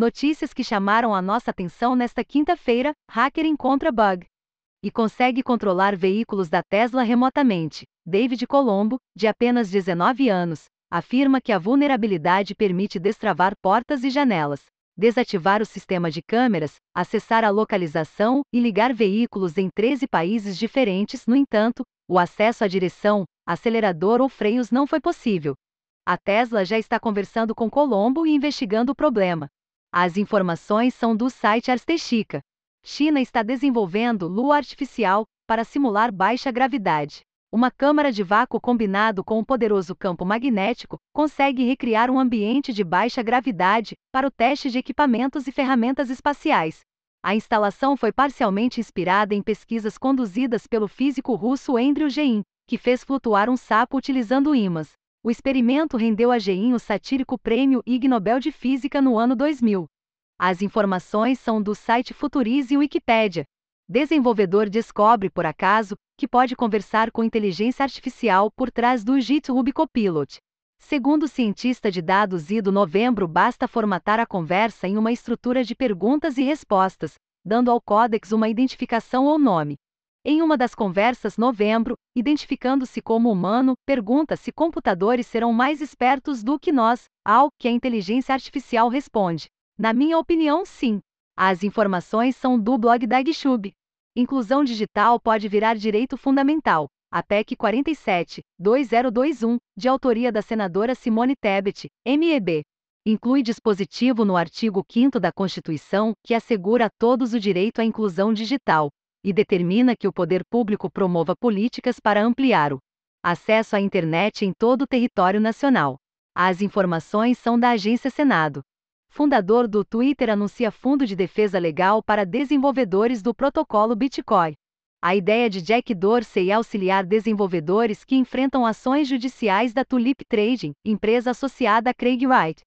Notícias que chamaram a nossa atenção nesta quinta-feira: hacker encontra bug e consegue controlar veículos da Tesla remotamente. David Colombo, de apenas 19 anos, afirma que a vulnerabilidade permite destravar portas e janelas, desativar o sistema de câmeras, acessar a localização e ligar veículos em 13 países diferentes. No entanto, o acesso à direção, acelerador ou freios não foi possível. A Tesla já está conversando com Colombo e investigando o problema. As informações são do site Arstechica. China está desenvolvendo lua artificial para simular baixa gravidade. Uma câmara de vácuo combinado com um poderoso campo magnético consegue recriar um ambiente de baixa gravidade para o teste de equipamentos e ferramentas espaciais. A instalação foi parcialmente inspirada em pesquisas conduzidas pelo físico russo Andrew Gein, que fez flutuar um sapo utilizando ímãs. O experimento rendeu a Gein o satírico prêmio Ig Nobel de Física no ano 2000. As informações são do site Futurize e Wikipédia. Desenvolvedor descobre, por acaso, que pode conversar com inteligência artificial por trás do GitHub Copilot. Segundo o cientista de dados Ido Novembro, basta formatar a conversa em uma estrutura de perguntas e respostas, dando ao códex uma identificação ou nome. Em uma das conversas, Novembro, identificando-se como humano, pergunta se computadores serão mais espertos do que nós, ao que a inteligência artificial responde: na minha opinião, sim. As informações são do blog da GitHub. Inclusão digital pode virar direito fundamental. A PEC 47, 2021, de autoria da senadora Simone Tebet, MEB, inclui dispositivo no artigo 5 da Constituição que assegura a todos o direito à inclusão digital e determina que o poder público promova políticas para ampliar o acesso à internet em todo o território nacional. As informações são da Agência Senado fundador do Twitter anuncia fundo de defesa legal para desenvolvedores do protocolo Bitcoin. A ideia de Jack Dorsey é auxiliar desenvolvedores que enfrentam ações judiciais da Tulip Trading, empresa associada a Craig Wright,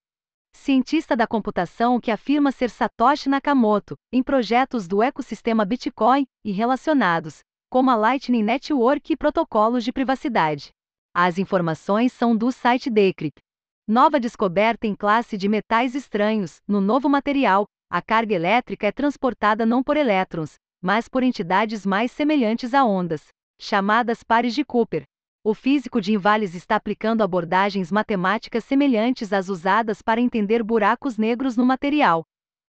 cientista da computação que afirma ser Satoshi Nakamoto, em projetos do ecossistema Bitcoin e relacionados, como a Lightning Network e protocolos de privacidade. As informações são do site Decrypt. Nova descoberta em classe de metais estranhos. No novo material, a carga elétrica é transportada não por elétrons, mas por entidades mais semelhantes a ondas, chamadas pares de Cooper. O físico de Invales está aplicando abordagens matemáticas semelhantes às usadas para entender buracos negros no material.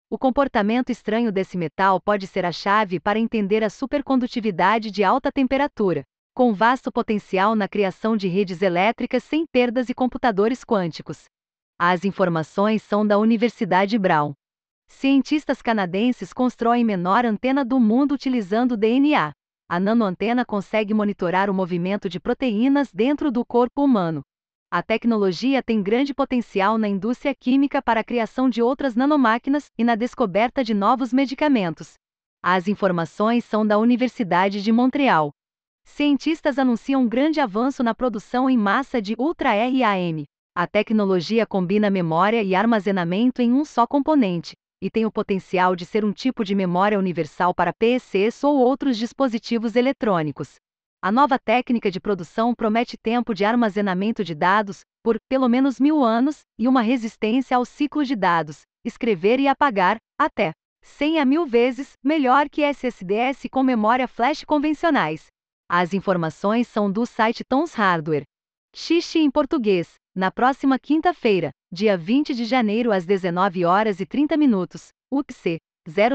O comportamento estranho desse metal pode ser a chave para entender a supercondutividade de alta temperatura com vasto potencial na criação de redes elétricas sem perdas e computadores quânticos. As informações são da Universidade Brown. Cientistas canadenses constroem menor antena do mundo utilizando DNA. A nanoantena consegue monitorar o movimento de proteínas dentro do corpo humano. A tecnologia tem grande potencial na indústria química para a criação de outras nanomáquinas e na descoberta de novos medicamentos. As informações são da Universidade de Montreal. Cientistas anunciam um grande avanço na produção em massa de Ultra RAM. A tecnologia combina memória e armazenamento em um só componente, e tem o potencial de ser um tipo de memória universal para PCs ou outros dispositivos eletrônicos. A nova técnica de produção promete tempo de armazenamento de dados por pelo menos mil anos e uma resistência ao ciclo de dados, escrever e apagar, até 100 a mil vezes melhor que SSDs com memória flash convencionais. As informações são do site Tons Hardware. Xixi em português. Na próxima quinta-feira, dia 20 de janeiro às 19 horas e 30 minutos, UPC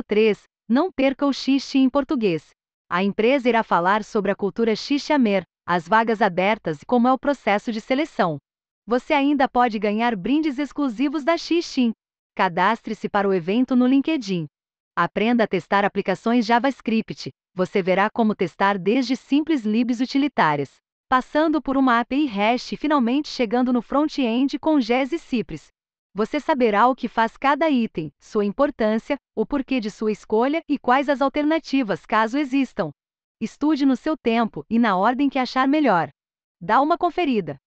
03, não perca o Xixi em português. A empresa irá falar sobre a cultura Xixiamer, as vagas abertas e como é o processo de seleção. Você ainda pode ganhar brindes exclusivos da Xixi. Cadastre-se para o evento no LinkedIn. Aprenda a testar aplicações JavaScript, você verá como testar desde simples libs utilitárias, passando por uma API REST e finalmente chegando no front-end com JS e Cypress. Você saberá o que faz cada item, sua importância, o porquê de sua escolha e quais as alternativas caso existam. Estude no seu tempo e na ordem que achar melhor. Dá uma conferida.